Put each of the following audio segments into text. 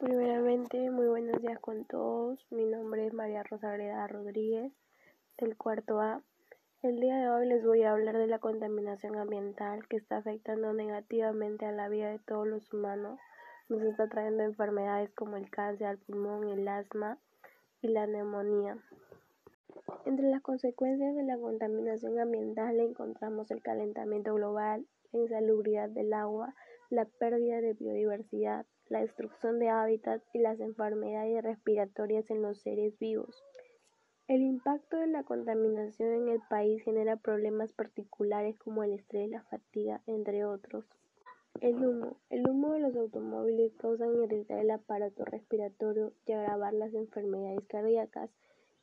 Primeramente, muy buenos días con todos. Mi nombre es María Rosa Greda Rodríguez, del cuarto A. El día de hoy les voy a hablar de la contaminación ambiental que está afectando negativamente a la vida de todos los humanos. Nos está trayendo enfermedades como el cáncer al pulmón, el asma y la neumonía. Entre las consecuencias de la contaminación ambiental encontramos el calentamiento global, la insalubridad del agua, la pérdida de biodiversidad, la destrucción de hábitats y las enfermedades respiratorias en los seres vivos. El impacto de la contaminación en el país genera problemas particulares como el estrés, la fatiga, entre otros. El humo. El humo de los automóviles causa irritar el aparato respiratorio y agravar las enfermedades cardíacas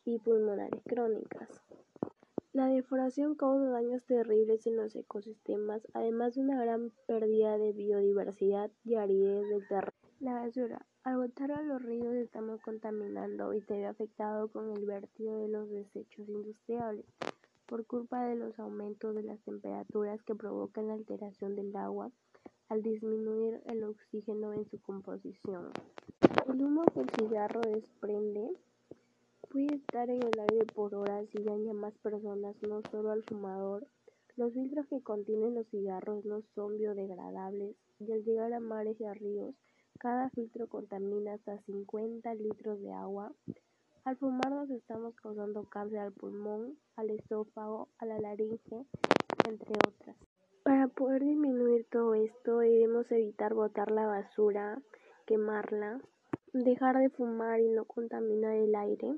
y pulmonares crónicas. La deforestación causa daños terribles en los ecosistemas, además de una gran pérdida de biodiversidad y aridez del terreno. La basura. Al botar a los ríos estamos contaminando y se ve afectado con el vertido de los desechos industriales por culpa de los aumentos de las temperaturas que provocan la alteración del agua al disminuir el oxígeno en su composición. El humo que el cigarro desprende puede estar en el aire por horas y daña a más personas, no solo al fumador. Los filtros que contienen los cigarros no son biodegradables y al llegar a mares y a ríos cada filtro contamina hasta 50 litros de agua. Al fumar nos estamos causando cáncer al pulmón, al esófago, a la laringe, entre otras. Para poder disminuir todo esto debemos evitar botar la basura, quemarla, dejar de fumar y no contaminar el aire,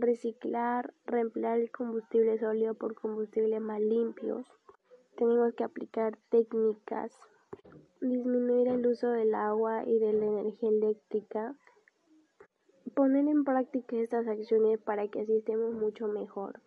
reciclar, reemplear el combustible sólido por combustibles más limpios. Tenemos que aplicar técnicas disminuir el uso del agua y de la energía eléctrica, poner en práctica estas acciones para que así estemos mucho mejor.